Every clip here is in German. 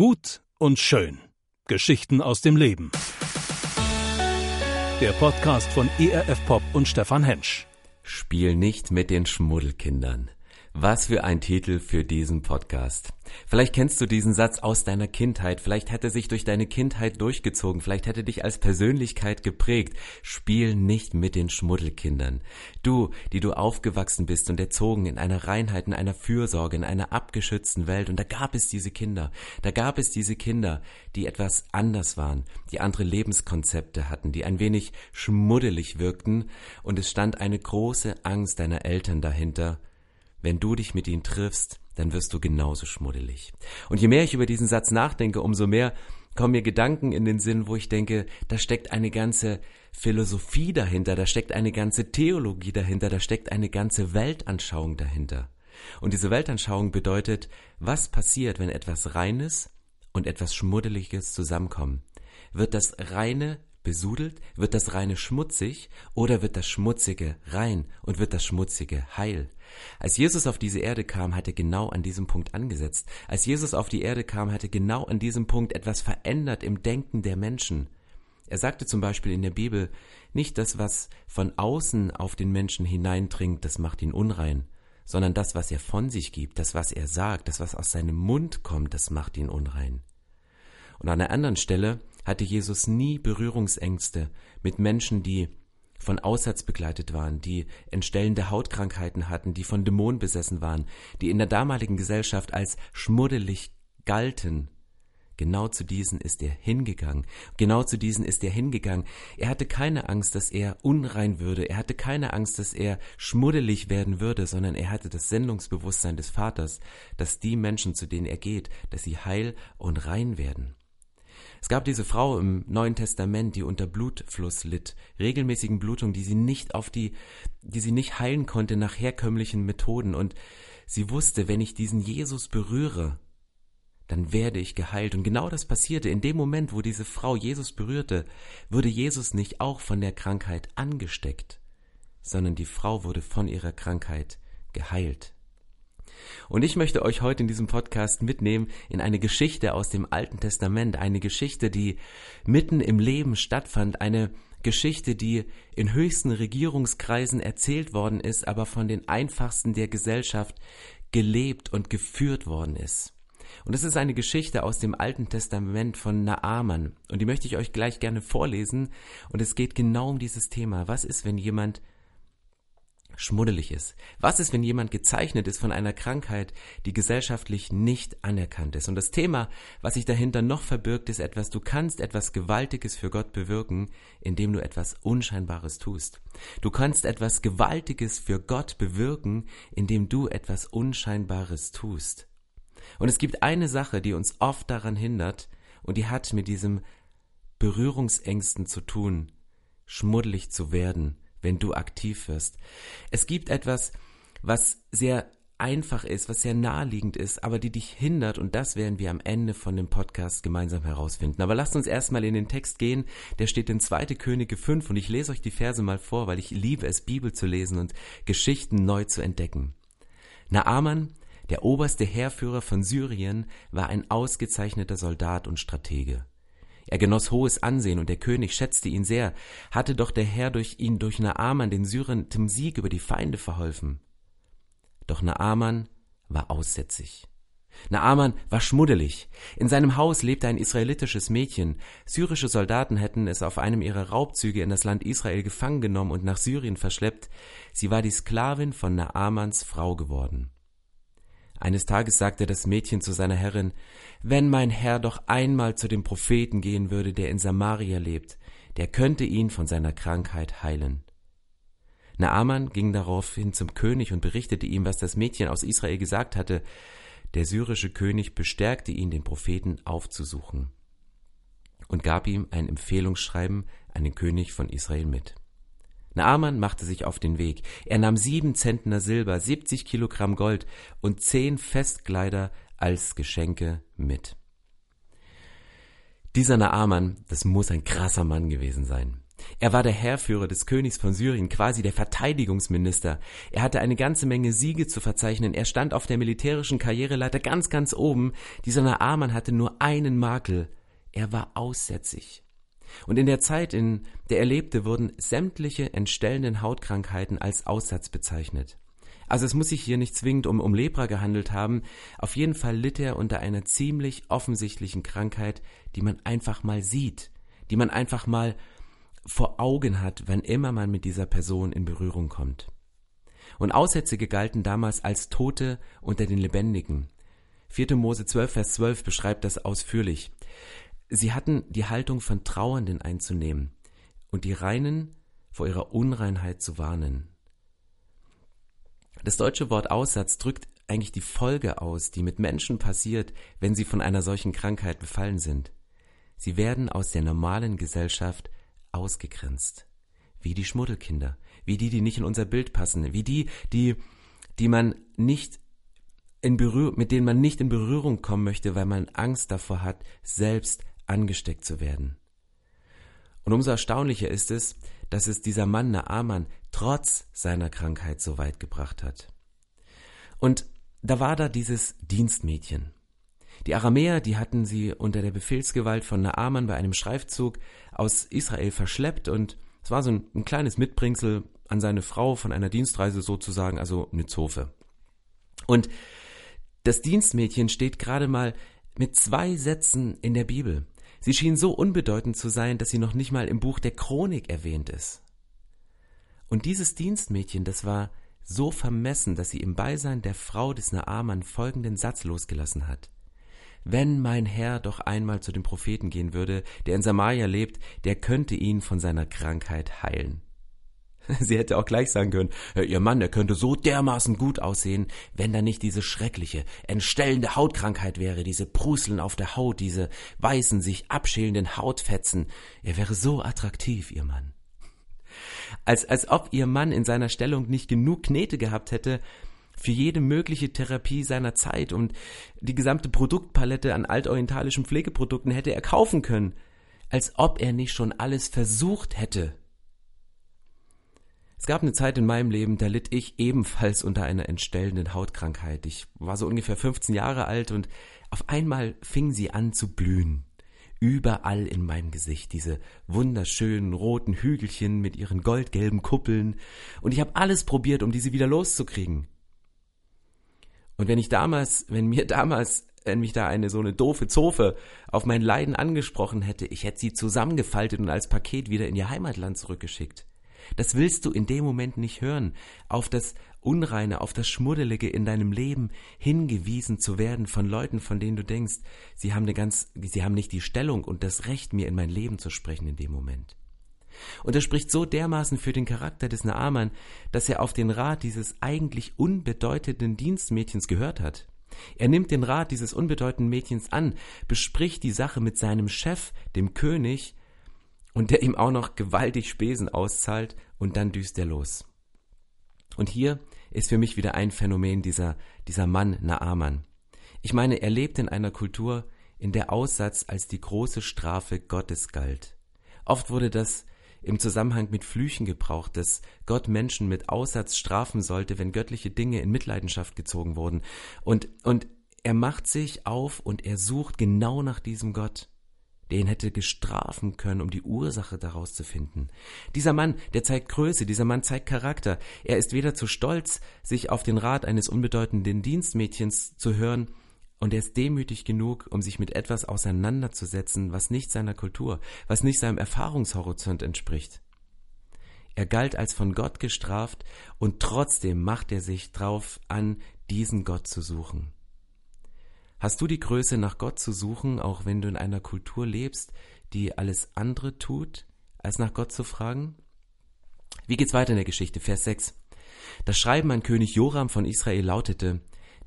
Gut und schön. Geschichten aus dem Leben. Der Podcast von ERF Pop und Stefan Hensch. Spiel nicht mit den Schmuddelkindern. Was für ein Titel für diesen Podcast. Vielleicht kennst du diesen Satz aus deiner Kindheit, vielleicht hat er sich durch deine Kindheit durchgezogen, vielleicht hat er dich als Persönlichkeit geprägt. Spiel nicht mit den Schmuddelkindern. Du, die du aufgewachsen bist und erzogen in einer Reinheit, in einer Fürsorge, in einer abgeschützten Welt. Und da gab es diese Kinder, da gab es diese Kinder, die etwas anders waren, die andere Lebenskonzepte hatten, die ein wenig schmuddelig wirkten. Und es stand eine große Angst deiner Eltern dahinter, wenn du dich mit ihnen triffst, dann wirst du genauso schmuddelig. Und je mehr ich über diesen Satz nachdenke, umso mehr kommen mir Gedanken in den Sinn, wo ich denke, da steckt eine ganze Philosophie dahinter, da steckt eine ganze Theologie dahinter, da steckt eine ganze Weltanschauung dahinter. Und diese Weltanschauung bedeutet, was passiert, wenn etwas Reines und etwas Schmuddeliges zusammenkommen? Wird das Reine besudelt? Wird das Reine schmutzig oder wird das Schmutzige rein und wird das Schmutzige heil? Als Jesus auf diese Erde kam, hat er genau an diesem Punkt angesetzt. Als Jesus auf die Erde kam, hat er genau an diesem Punkt etwas verändert im Denken der Menschen. Er sagte zum Beispiel in der Bibel, nicht das, was von außen auf den Menschen hineindringt, das macht ihn unrein, sondern das, was er von sich gibt, das, was er sagt, das, was aus seinem Mund kommt, das macht ihn unrein. Und an einer anderen Stelle hatte Jesus nie Berührungsängste mit Menschen, die von Aussatz begleitet waren, die entstellende Hautkrankheiten hatten, die von Dämonen besessen waren, die in der damaligen Gesellschaft als schmuddelig galten. Genau zu diesen ist er hingegangen. Genau zu diesen ist er hingegangen. Er hatte keine Angst, dass er unrein würde. Er hatte keine Angst, dass er schmuddelig werden würde, sondern er hatte das Sendungsbewusstsein des Vaters, dass die Menschen, zu denen er geht, dass sie heil und rein werden. Es gab diese Frau im Neuen Testament, die unter Blutfluss litt, regelmäßigen Blutungen, die sie nicht auf die, die sie nicht heilen konnte nach herkömmlichen Methoden. Und sie wusste, wenn ich diesen Jesus berühre, dann werde ich geheilt. Und genau das passierte. In dem Moment, wo diese Frau Jesus berührte, wurde Jesus nicht auch von der Krankheit angesteckt, sondern die Frau wurde von ihrer Krankheit geheilt. Und ich möchte euch heute in diesem Podcast mitnehmen in eine Geschichte aus dem Alten Testament, eine Geschichte, die mitten im Leben stattfand, eine Geschichte, die in höchsten Regierungskreisen erzählt worden ist, aber von den einfachsten der Gesellschaft gelebt und geführt worden ist. Und es ist eine Geschichte aus dem Alten Testament von Naaman. Und die möchte ich euch gleich gerne vorlesen. Und es geht genau um dieses Thema. Was ist, wenn jemand schmuddelig ist? Was ist, wenn jemand gezeichnet ist von einer Krankheit, die gesellschaftlich nicht anerkannt ist? Und das Thema, was sich dahinter noch verbirgt, ist etwas, du kannst etwas Gewaltiges für Gott bewirken, indem du etwas Unscheinbares tust. Du kannst etwas Gewaltiges für Gott bewirken, indem du etwas Unscheinbares tust. Und es gibt eine Sache, die uns oft daran hindert, und die hat mit diesem Berührungsängsten zu tun, schmuddelig zu werden, wenn du aktiv wirst. Es gibt etwas, was sehr einfach ist, was sehr naheliegend ist, aber die dich hindert und das werden wir am Ende von dem Podcast gemeinsam herausfinden. Aber lasst uns erstmal in den Text gehen, der steht in 2. Könige 5 und ich lese euch die Verse mal vor, weil ich liebe es, Bibel zu lesen und Geschichten neu zu entdecken. Naaman, der oberste Heerführer von Syrien, war ein ausgezeichneter Soldat und Stratege. Er genoss hohes Ansehen und der König schätzte ihn sehr. Hatte doch der Herr durch ihn durch Naaman den Syrern zum Sieg über die Feinde verholfen. Doch Naaman war aussätzig. Naaman war schmuddelig. In seinem Haus lebte ein israelitisches Mädchen. Syrische Soldaten hätten es auf einem ihrer Raubzüge in das Land Israel gefangen genommen und nach Syrien verschleppt. Sie war die Sklavin von Naamans Frau geworden. Eines Tages sagte das Mädchen zu seiner Herrin, wenn mein Herr doch einmal zu dem Propheten gehen würde, der in Samaria lebt, der könnte ihn von seiner Krankheit heilen. Naaman ging daraufhin zum König und berichtete ihm, was das Mädchen aus Israel gesagt hatte. Der syrische König bestärkte ihn, den Propheten aufzusuchen und gab ihm ein Empfehlungsschreiben an den König von Israel mit. Naaman machte sich auf den Weg. Er nahm sieben Zentner Silber, siebzig Kilogramm Gold und zehn Festkleider als Geschenke mit. Dieser Naaman, das muss ein krasser Mann gewesen sein. Er war der Heerführer des Königs von Syrien, quasi der Verteidigungsminister. Er hatte eine ganze Menge Siege zu verzeichnen. Er stand auf der militärischen Karriereleiter ganz, ganz oben. Dieser Naaman hatte nur einen Makel. Er war aussätzig. Und in der Zeit, in der er lebte, wurden sämtliche entstellenden Hautkrankheiten als Aussatz bezeichnet. Also es muss sich hier nicht zwingend um, um Lepra gehandelt haben. Auf jeden Fall litt er unter einer ziemlich offensichtlichen Krankheit, die man einfach mal sieht, die man einfach mal vor Augen hat, wenn immer man mit dieser Person in Berührung kommt. Und Aussätzige galten damals als Tote unter den Lebendigen. 4. Mose 12, Vers 12 beschreibt das ausführlich. Sie hatten die Haltung von Trauernden einzunehmen und die Reinen vor ihrer Unreinheit zu warnen. Das deutsche Wort Aussatz drückt eigentlich die Folge aus, die mit Menschen passiert, wenn sie von einer solchen Krankheit befallen sind. Sie werden aus der normalen Gesellschaft ausgegrenzt. Wie die Schmuddelkinder, wie die, die nicht in unser Bild passen, wie die, die, die man nicht in Berührung, mit denen man nicht in Berührung kommen möchte, weil man Angst davor hat, selbst angesteckt zu werden. Und umso erstaunlicher ist es, dass es dieser Mann Naaman trotz seiner Krankheit so weit gebracht hat. Und da war da dieses Dienstmädchen. Die Aramäer, die hatten sie unter der Befehlsgewalt von Naaman bei einem Streifzug aus Israel verschleppt und es war so ein, ein kleines Mitbringsel an seine Frau von einer Dienstreise sozusagen, also eine Zofe. Und das Dienstmädchen steht gerade mal mit zwei Sätzen in der Bibel. Sie schien so unbedeutend zu sein, dass sie noch nicht mal im Buch der Chronik erwähnt ist. Und dieses Dienstmädchen, das war so vermessen, dass sie im Beisein der Frau des Naaman folgenden Satz losgelassen hat. Wenn mein Herr doch einmal zu dem Propheten gehen würde, der in Samaria lebt, der könnte ihn von seiner Krankheit heilen. Sie hätte auch gleich sagen können, ihr Mann, der könnte so dermaßen gut aussehen, wenn da nicht diese schreckliche, entstellende Hautkrankheit wäre, diese Pruseln auf der Haut, diese weißen, sich abschälenden Hautfetzen. Er wäre so attraktiv, ihr Mann. Als, als ob ihr Mann in seiner Stellung nicht genug Knete gehabt hätte, für jede mögliche Therapie seiner Zeit und die gesamte Produktpalette an altorientalischen Pflegeprodukten hätte er kaufen können, als ob er nicht schon alles versucht hätte. Es gab eine Zeit in meinem Leben, da litt ich ebenfalls unter einer entstellenden Hautkrankheit. Ich war so ungefähr 15 Jahre alt und auf einmal fing sie an zu blühen. Überall in meinem Gesicht diese wunderschönen roten Hügelchen mit ihren goldgelben Kuppeln. Und ich habe alles probiert, um diese wieder loszukriegen. Und wenn ich damals, wenn mir damals wenn mich da eine so eine doofe Zofe auf mein Leiden angesprochen hätte, ich hätte sie zusammengefaltet und als Paket wieder in ihr Heimatland zurückgeschickt. Das willst du in dem Moment nicht hören, auf das Unreine, auf das Schmuddelige in deinem Leben hingewiesen zu werden von Leuten, von denen du denkst, sie haben eine ganz, sie haben nicht die Stellung und das Recht, mir in mein Leben zu sprechen in dem Moment. Und er spricht so dermaßen für den Charakter des Naaman, dass er auf den Rat dieses eigentlich unbedeutenden Dienstmädchens gehört hat. Er nimmt den Rat dieses unbedeutenden Mädchens an, bespricht die Sache mit seinem Chef, dem König, und der ihm auch noch gewaltig Spesen auszahlt und dann düst er los. Und hier ist für mich wieder ein Phänomen dieser, dieser Mann Naaman. Ich meine, er lebt in einer Kultur, in der Aussatz als die große Strafe Gottes galt. Oft wurde das im Zusammenhang mit Flüchen gebraucht, dass Gott Menschen mit Aussatz strafen sollte, wenn göttliche Dinge in Mitleidenschaft gezogen wurden. Und, und er macht sich auf und er sucht genau nach diesem Gott der ihn hätte gestrafen können, um die Ursache daraus zu finden. Dieser Mann, der zeigt Größe, dieser Mann zeigt Charakter. Er ist weder zu stolz, sich auf den Rat eines unbedeutenden Dienstmädchens zu hören, und er ist demütig genug, um sich mit etwas auseinanderzusetzen, was nicht seiner Kultur, was nicht seinem Erfahrungshorizont entspricht. Er galt als von Gott gestraft, und trotzdem macht er sich drauf an, diesen Gott zu suchen. Hast du die Größe, nach Gott zu suchen, auch wenn du in einer Kultur lebst, die alles andere tut, als nach Gott zu fragen? Wie geht's weiter in der Geschichte? Vers 6. Das Schreiben an König Joram von Israel lautete,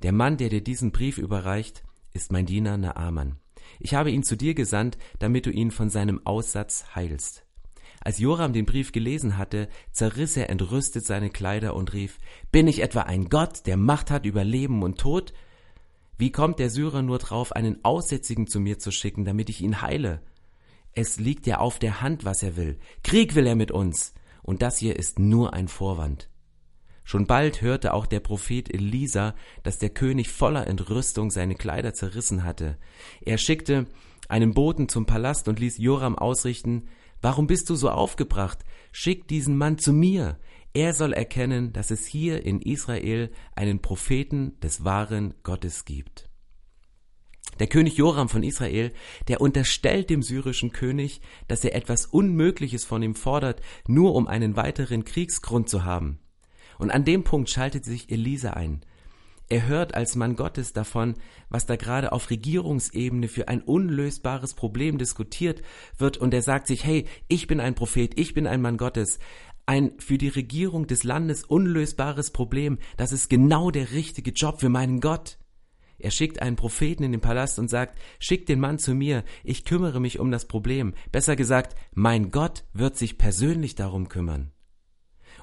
der Mann, der dir diesen Brief überreicht, ist mein Diener Naaman. Ich habe ihn zu dir gesandt, damit du ihn von seinem Aussatz heilst. Als Joram den Brief gelesen hatte, zerriss er entrüstet seine Kleider und rief, Bin ich etwa ein Gott, der Macht hat über Leben und Tod? Wie kommt der Syrer nur drauf, einen Aussätzigen zu mir zu schicken, damit ich ihn heile? Es liegt ja auf der Hand, was er will. Krieg will er mit uns. Und das hier ist nur ein Vorwand. Schon bald hörte auch der Prophet Elisa, dass der König voller Entrüstung seine Kleider zerrissen hatte. Er schickte einen Boten zum Palast und ließ Joram ausrichten, Warum bist du so aufgebracht? Schick diesen Mann zu mir. Er soll erkennen, dass es hier in Israel einen Propheten des wahren Gottes gibt. Der König Joram von Israel, der unterstellt dem syrischen König, dass er etwas Unmögliches von ihm fordert, nur um einen weiteren Kriegsgrund zu haben. Und an dem Punkt schaltet sich Elisa ein. Er hört als Mann Gottes davon, was da gerade auf Regierungsebene für ein unlösbares Problem diskutiert wird, und er sagt sich, hey, ich bin ein Prophet, ich bin ein Mann Gottes, ein für die Regierung des Landes unlösbares Problem, das ist genau der richtige Job für meinen Gott. Er schickt einen Propheten in den Palast und sagt, schick den Mann zu mir, ich kümmere mich um das Problem. Besser gesagt, mein Gott wird sich persönlich darum kümmern.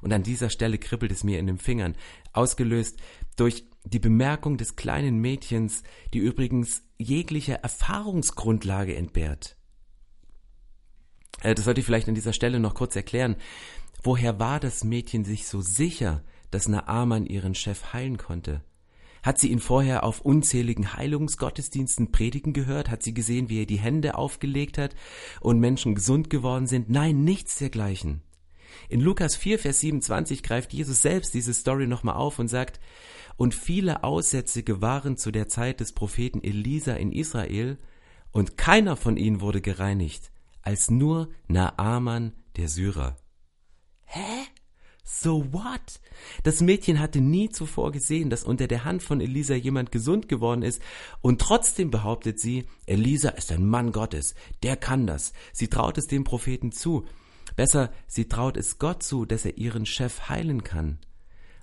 Und an dieser Stelle kribbelt es mir in den Fingern, ausgelöst durch die Bemerkung des kleinen Mädchens, die übrigens jegliche Erfahrungsgrundlage entbehrt. Äh, das sollte ich vielleicht an dieser Stelle noch kurz erklären. Woher war das Mädchen sich so sicher, dass Naaman ihren Chef heilen konnte? Hat sie ihn vorher auf unzähligen Heilungsgottesdiensten predigen gehört? Hat sie gesehen, wie er die Hände aufgelegt hat und Menschen gesund geworden sind? Nein, nichts dergleichen. In Lukas 4, Vers 27 greift Jesus selbst diese Story nochmal auf und sagt, und viele Aussätzige waren zu der Zeit des Propheten Elisa in Israel, und keiner von ihnen wurde gereinigt, als nur Naaman der Syrer. Hä? So what? Das Mädchen hatte nie zuvor gesehen, dass unter der Hand von Elisa jemand gesund geworden ist, und trotzdem behauptet sie, Elisa ist ein Mann Gottes, der kann das. Sie traut es dem Propheten zu. Besser, sie traut es Gott zu, dass er ihren Chef heilen kann.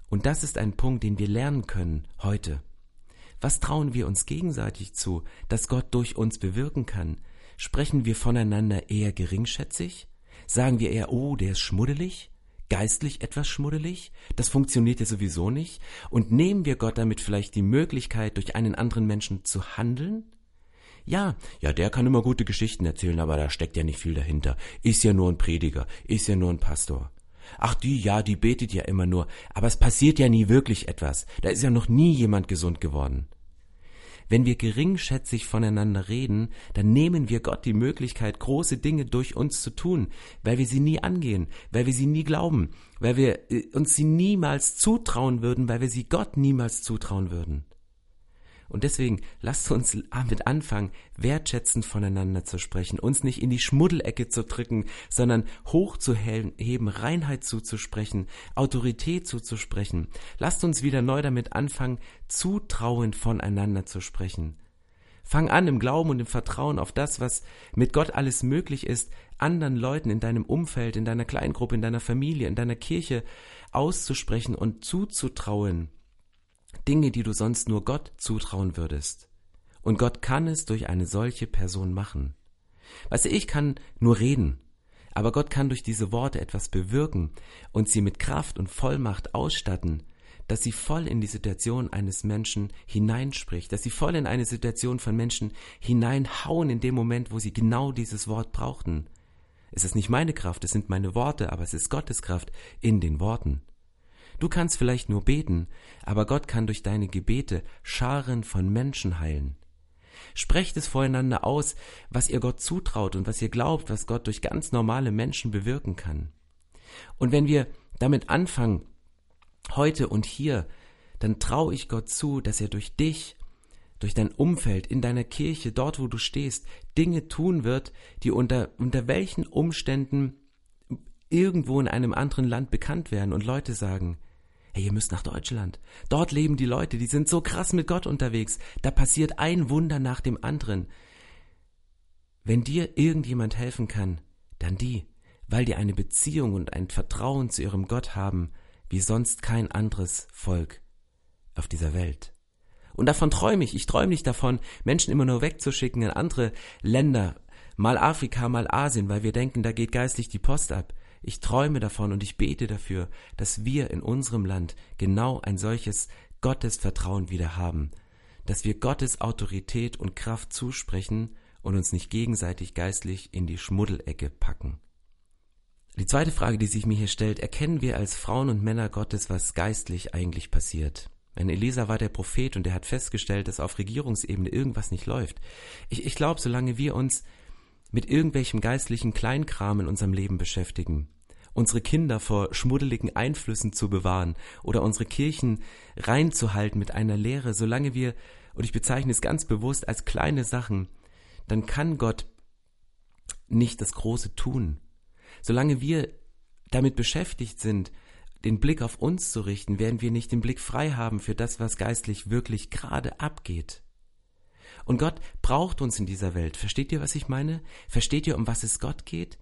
Und das ist ein Punkt, den wir lernen können heute. Was trauen wir uns gegenseitig zu, dass Gott durch uns bewirken kann? Sprechen wir voneinander eher geringschätzig? Sagen wir eher, oh, der ist schmuddelig? Geistlich etwas schmuddelig? Das funktioniert ja sowieso nicht? Und nehmen wir Gott damit vielleicht die Möglichkeit, durch einen anderen Menschen zu handeln? Ja, ja, der kann immer gute Geschichten erzählen, aber da steckt ja nicht viel dahinter. Ist ja nur ein Prediger, ist ja nur ein Pastor. Ach die, ja, die betet ja immer nur, aber es passiert ja nie wirklich etwas. Da ist ja noch nie jemand gesund geworden. Wenn wir geringschätzig voneinander reden, dann nehmen wir Gott die Möglichkeit, große Dinge durch uns zu tun, weil wir sie nie angehen, weil wir sie nie glauben, weil wir äh, uns sie niemals zutrauen würden, weil wir sie Gott niemals zutrauen würden. Und deswegen lasst uns damit anfangen, wertschätzend voneinander zu sprechen, uns nicht in die Schmuddelecke zu drücken, sondern hochzuheben, Reinheit zuzusprechen, Autorität zuzusprechen. Lasst uns wieder neu damit anfangen, zutrauend voneinander zu sprechen. Fang an, im Glauben und im Vertrauen auf das, was mit Gott alles möglich ist, anderen Leuten in deinem Umfeld, in deiner Kleingruppe, in deiner Familie, in deiner Kirche auszusprechen und zuzutrauen, Dinge, die du sonst nur Gott zutrauen würdest. Und Gott kann es durch eine solche Person machen. Weißt du, ich kann nur reden, aber Gott kann durch diese Worte etwas bewirken und sie mit Kraft und Vollmacht ausstatten, dass sie voll in die Situation eines Menschen hineinspricht, dass sie voll in eine Situation von Menschen hineinhauen in dem Moment, wo sie genau dieses Wort brauchten. Es ist nicht meine Kraft, es sind meine Worte, aber es ist Gottes Kraft in den Worten. Du kannst vielleicht nur beten, aber Gott kann durch deine Gebete Scharen von Menschen heilen. Sprecht es voreinander aus, was ihr Gott zutraut und was ihr glaubt, was Gott durch ganz normale Menschen bewirken kann. Und wenn wir damit anfangen, heute und hier, dann traue ich Gott zu, dass er durch dich, durch dein Umfeld, in deiner Kirche, dort wo du stehst, Dinge tun wird, die unter, unter welchen Umständen irgendwo in einem anderen Land bekannt werden und Leute sagen, hey, ihr müsst nach Deutschland. Dort leben die Leute, die sind so krass mit Gott unterwegs. Da passiert ein Wunder nach dem anderen. Wenn dir irgendjemand helfen kann, dann die, weil die eine Beziehung und ein Vertrauen zu ihrem Gott haben, wie sonst kein anderes Volk auf dieser Welt. Und davon träume ich. Ich träume nicht davon, Menschen immer nur wegzuschicken in andere Länder, mal Afrika, mal Asien, weil wir denken, da geht geistlich die Post ab. Ich träume davon und ich bete dafür, dass wir in unserem Land genau ein solches Gottesvertrauen wieder haben, dass wir Gottes Autorität und Kraft zusprechen und uns nicht gegenseitig geistlich in die Schmuddelecke packen. Die zweite Frage, die sich mir hier stellt, erkennen wir als Frauen und Männer Gottes, was geistlich eigentlich passiert? Wenn Elisa war der Prophet und er hat festgestellt, dass auf Regierungsebene irgendwas nicht läuft. Ich, ich glaube, solange wir uns mit irgendwelchem geistlichen Kleinkram in unserem Leben beschäftigen, unsere Kinder vor schmuddeligen Einflüssen zu bewahren oder unsere Kirchen reinzuhalten mit einer Lehre, solange wir, und ich bezeichne es ganz bewusst als kleine Sachen, dann kann Gott nicht das Große tun. Solange wir damit beschäftigt sind, den Blick auf uns zu richten, werden wir nicht den Blick frei haben für das, was geistlich wirklich gerade abgeht. Und Gott braucht uns in dieser Welt. Versteht ihr, was ich meine? Versteht ihr, um was es Gott geht?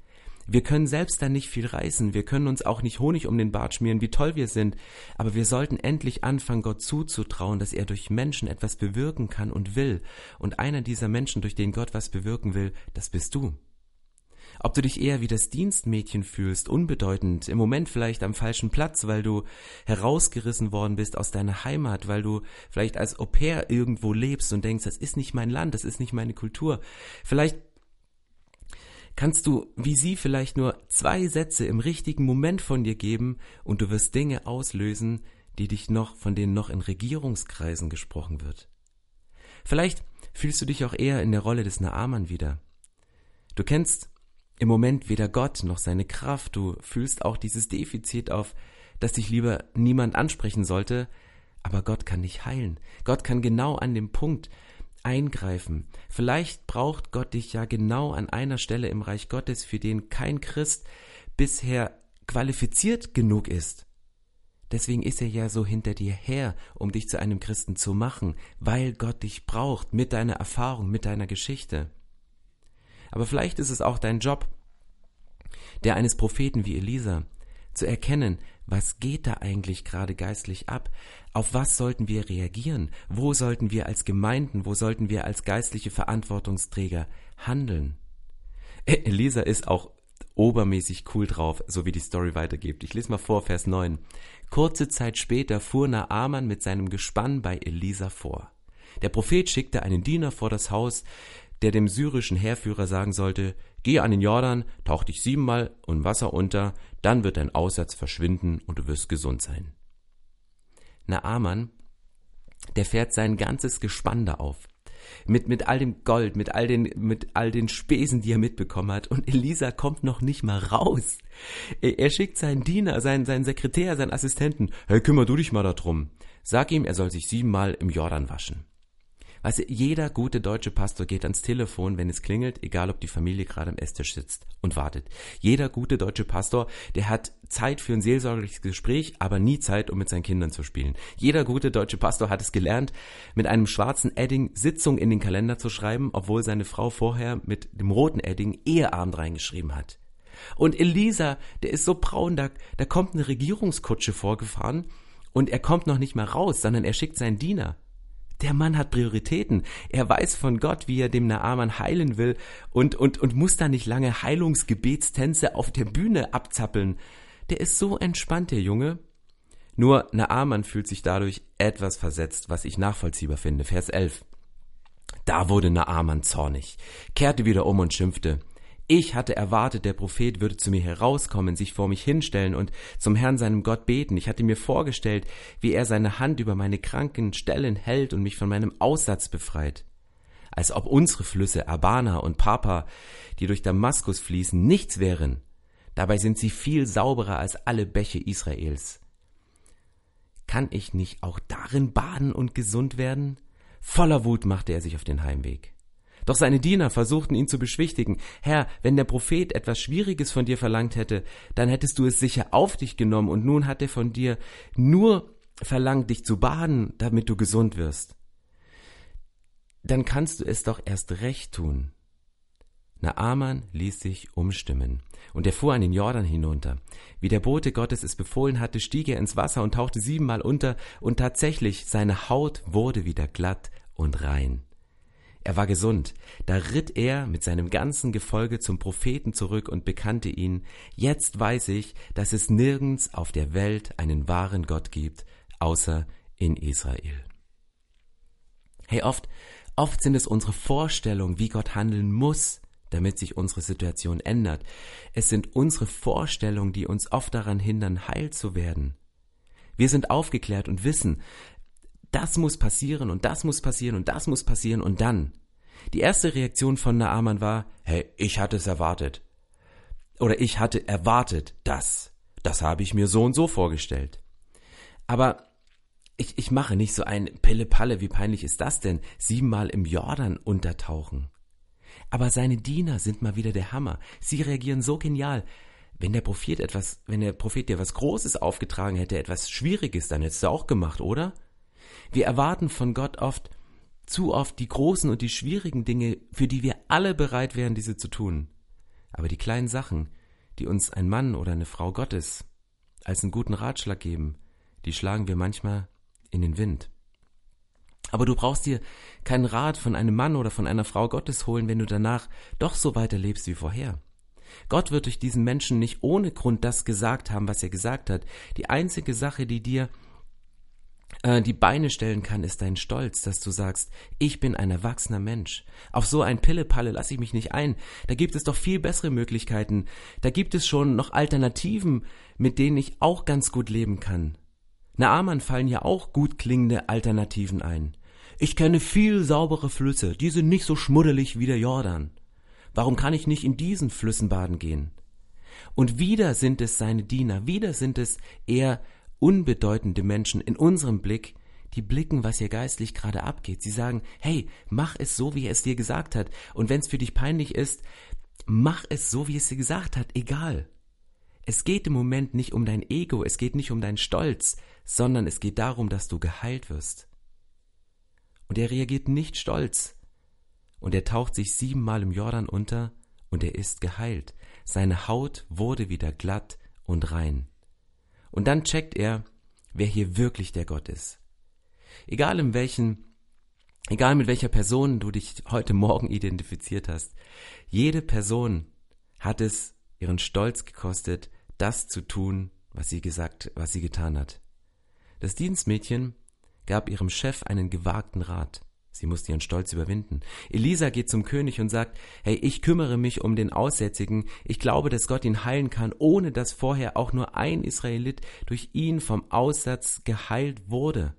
Wir können selbst dann nicht viel reißen, wir können uns auch nicht Honig um den Bart schmieren, wie toll wir sind, aber wir sollten endlich anfangen, Gott zuzutrauen, dass er durch Menschen etwas bewirken kann und will. Und einer dieser Menschen, durch den Gott was bewirken will, das bist du. Ob du dich eher wie das Dienstmädchen fühlst, unbedeutend, im Moment vielleicht am falschen Platz, weil du herausgerissen worden bist aus deiner Heimat, weil du vielleicht als Au pair irgendwo lebst und denkst, das ist nicht mein Land, das ist nicht meine Kultur. Vielleicht kannst du wie sie vielleicht nur zwei Sätze im richtigen Moment von dir geben und du wirst Dinge auslösen, die dich noch, von denen noch in Regierungskreisen gesprochen wird. Vielleicht fühlst du dich auch eher in der Rolle des Naaman wieder. Du kennst im Moment weder Gott noch seine Kraft, du fühlst auch dieses Defizit auf, das dich lieber niemand ansprechen sollte, aber Gott kann dich heilen. Gott kann genau an dem Punkt, eingreifen. Vielleicht braucht Gott dich ja genau an einer Stelle im Reich Gottes, für den kein Christ bisher qualifiziert genug ist. Deswegen ist er ja so hinter dir her, um dich zu einem Christen zu machen, weil Gott dich braucht mit deiner Erfahrung, mit deiner Geschichte. Aber vielleicht ist es auch dein Job, der eines Propheten wie Elisa, zu erkennen, was geht da eigentlich gerade geistlich ab? Auf was sollten wir reagieren? Wo sollten wir als Gemeinden, wo sollten wir als geistliche Verantwortungsträger handeln? Elisa ist auch obermäßig cool drauf, so wie die Story weitergeht. Ich lese mal vor, Vers 9. Kurze Zeit später fuhr Naaman mit seinem Gespann bei Elisa vor. Der Prophet schickte einen Diener vor das Haus, der dem syrischen Heerführer sagen sollte, geh an den Jordan, tauch dich siebenmal im Wasser unter, dann wird dein Aussatz verschwinden und du wirst gesund sein. Naaman, der fährt sein ganzes Gespann da auf. Mit, mit all dem Gold, mit all den, mit all den Spesen, die er mitbekommen hat. Und Elisa kommt noch nicht mal raus. Er, er schickt seinen Diener, seinen, seinen Sekretär, seinen Assistenten. Hey, kümmer du dich mal darum. Sag ihm, er soll sich siebenmal im Jordan waschen. Du, jeder gute deutsche Pastor geht ans Telefon, wenn es klingelt, egal ob die Familie gerade am Esstisch sitzt und wartet. Jeder gute deutsche Pastor, der hat Zeit für ein seelsorgliches Gespräch, aber nie Zeit, um mit seinen Kindern zu spielen. Jeder gute deutsche Pastor hat es gelernt, mit einem schwarzen Edding Sitzung in den Kalender zu schreiben, obwohl seine Frau vorher mit dem roten Edding Eheabend reingeschrieben hat. Und Elisa, der ist so braun, da, da kommt eine Regierungskutsche vorgefahren und er kommt noch nicht mal raus, sondern er schickt seinen Diener. Der Mann hat Prioritäten. Er weiß von Gott, wie er dem Naaman heilen will und, und, und muss da nicht lange Heilungsgebetstänze auf der Bühne abzappeln. Der ist so entspannt, der Junge. Nur Naaman fühlt sich dadurch etwas versetzt, was ich nachvollziehbar finde. Vers 11. Da wurde Naaman zornig, kehrte wieder um und schimpfte. Ich hatte erwartet, der Prophet würde zu mir herauskommen, sich vor mich hinstellen und zum Herrn seinem Gott beten. Ich hatte mir vorgestellt, wie er seine Hand über meine kranken Stellen hält und mich von meinem Aussatz befreit. Als ob unsere Flüsse Abana und Papa, die durch Damaskus fließen, nichts wären. Dabei sind sie viel sauberer als alle Bäche Israels. Kann ich nicht auch darin baden und gesund werden? Voller Wut machte er sich auf den Heimweg. Doch seine Diener versuchten ihn zu beschwichtigen. Herr, wenn der Prophet etwas Schwieriges von dir verlangt hätte, dann hättest du es sicher auf dich genommen und nun hat er von dir nur verlangt, dich zu baden, damit du gesund wirst. Dann kannst du es doch erst recht tun. Naaman ließ sich umstimmen, und er fuhr an den Jordan hinunter. Wie der Bote Gottes es befohlen hatte, stieg er ins Wasser und tauchte siebenmal unter, und tatsächlich seine Haut wurde wieder glatt und rein. Er war gesund. Da ritt er mit seinem ganzen Gefolge zum Propheten zurück und bekannte ihn, jetzt weiß ich, dass es nirgends auf der Welt einen wahren Gott gibt, außer in Israel. Hey, oft, Oft sind es unsere Vorstellungen, wie Gott handeln muss, damit sich unsere Situation ändert. Es sind unsere Vorstellungen, die uns oft daran hindern, heil zu werden. Wir sind aufgeklärt und wissen, das muss passieren und das muss passieren und das muss passieren und dann. Die erste Reaktion von Naaman war, hey, ich hatte es erwartet. Oder ich hatte erwartet das. Das habe ich mir so und so vorgestellt. Aber ich, ich mache nicht so ein Pille-Palle, wie peinlich ist das denn? Siebenmal im Jordan untertauchen. Aber seine Diener sind mal wieder der Hammer. Sie reagieren so genial. Wenn der Prophet etwas, wenn der Prophet dir was Großes aufgetragen hätte, etwas Schwieriges, dann hättest du auch gemacht, oder? Wir erwarten von Gott oft, zu oft die großen und die schwierigen Dinge, für die wir alle bereit wären, diese zu tun. Aber die kleinen Sachen, die uns ein Mann oder eine Frau Gottes als einen guten Ratschlag geben, die schlagen wir manchmal in den Wind. Aber du brauchst dir keinen Rat von einem Mann oder von einer Frau Gottes holen, wenn du danach doch so weiterlebst wie vorher. Gott wird durch diesen Menschen nicht ohne Grund das gesagt haben, was er gesagt hat. Die einzige Sache, die dir die Beine stellen kann, ist dein Stolz, dass du sagst, ich bin ein erwachsener Mensch. Auf so ein Pillepalle lasse ich mich nicht ein. Da gibt es doch viel bessere Möglichkeiten. Da gibt es schon noch Alternativen, mit denen ich auch ganz gut leben kann. Naaman fallen ja auch gut klingende Alternativen ein. Ich kenne viel saubere Flüsse, die sind nicht so schmuddelig wie der Jordan. Warum kann ich nicht in diesen Flüssen baden gehen? Und wieder sind es seine Diener, wieder sind es eher unbedeutende Menschen in unserem Blick, die blicken, was hier geistlich gerade abgeht. Sie sagen, hey, mach es so, wie er es dir gesagt hat. Und wenn es für dich peinlich ist, mach es so, wie es dir gesagt hat, egal. Es geht im Moment nicht um dein Ego, es geht nicht um deinen Stolz, sondern es geht darum, dass du geheilt wirst. Und er reagiert nicht stolz. Und er taucht sich siebenmal im Jordan unter und er ist geheilt. Seine Haut wurde wieder glatt und rein. Und dann checkt er, wer hier wirklich der Gott ist. Egal in welchen, egal mit welcher Person du dich heute Morgen identifiziert hast, jede Person hat es ihren Stolz gekostet, das zu tun, was sie gesagt, was sie getan hat. Das Dienstmädchen gab ihrem Chef einen gewagten Rat. Sie musste ihren Stolz überwinden. Elisa geht zum König und sagt, hey, ich kümmere mich um den Aussätzigen. Ich glaube, dass Gott ihn heilen kann, ohne dass vorher auch nur ein Israelit durch ihn vom Aussatz geheilt wurde.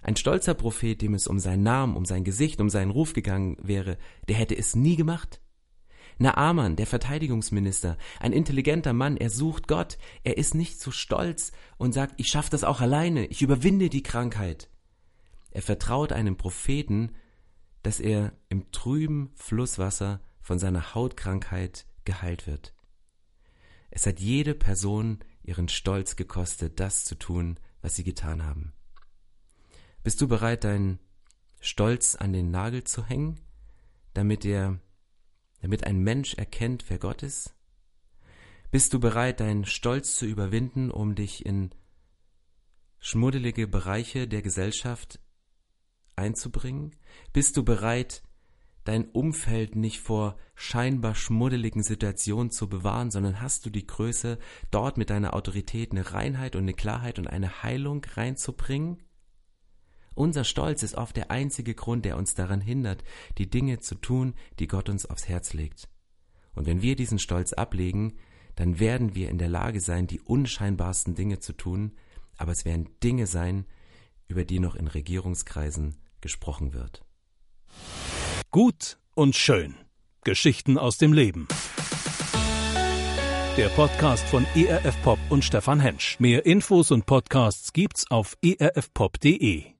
Ein stolzer Prophet, dem es um seinen Namen, um sein Gesicht, um seinen Ruf gegangen wäre, der hätte es nie gemacht. Naaman, der Verteidigungsminister, ein intelligenter Mann, er sucht Gott, er ist nicht so stolz und sagt, ich schaffe das auch alleine, ich überwinde die Krankheit. Er vertraut einem Propheten, dass er im trüben Flusswasser von seiner Hautkrankheit geheilt wird. Es hat jede Person ihren Stolz gekostet, das zu tun, was sie getan haben. Bist du bereit, deinen Stolz an den Nagel zu hängen, damit er damit ein Mensch erkennt, wer Gott ist? Bist du bereit, deinen Stolz zu überwinden, um dich in schmuddelige Bereiche der Gesellschaft einzubringen? Bist du bereit, dein Umfeld nicht vor scheinbar schmuddeligen Situationen zu bewahren, sondern hast du die Größe, dort mit deiner Autorität eine Reinheit und eine Klarheit und eine Heilung reinzubringen? Unser Stolz ist oft der einzige Grund, der uns daran hindert, die Dinge zu tun, die Gott uns aufs Herz legt. Und wenn wir diesen Stolz ablegen, dann werden wir in der Lage sein, die unscheinbarsten Dinge zu tun, aber es werden Dinge sein, über die noch in Regierungskreisen gesprochen wird. Gut und schön. Geschichten aus dem Leben. Der Podcast von ERF Pop und Stefan Hensch. Mehr Infos und Podcasts gibt's auf erfpop.de.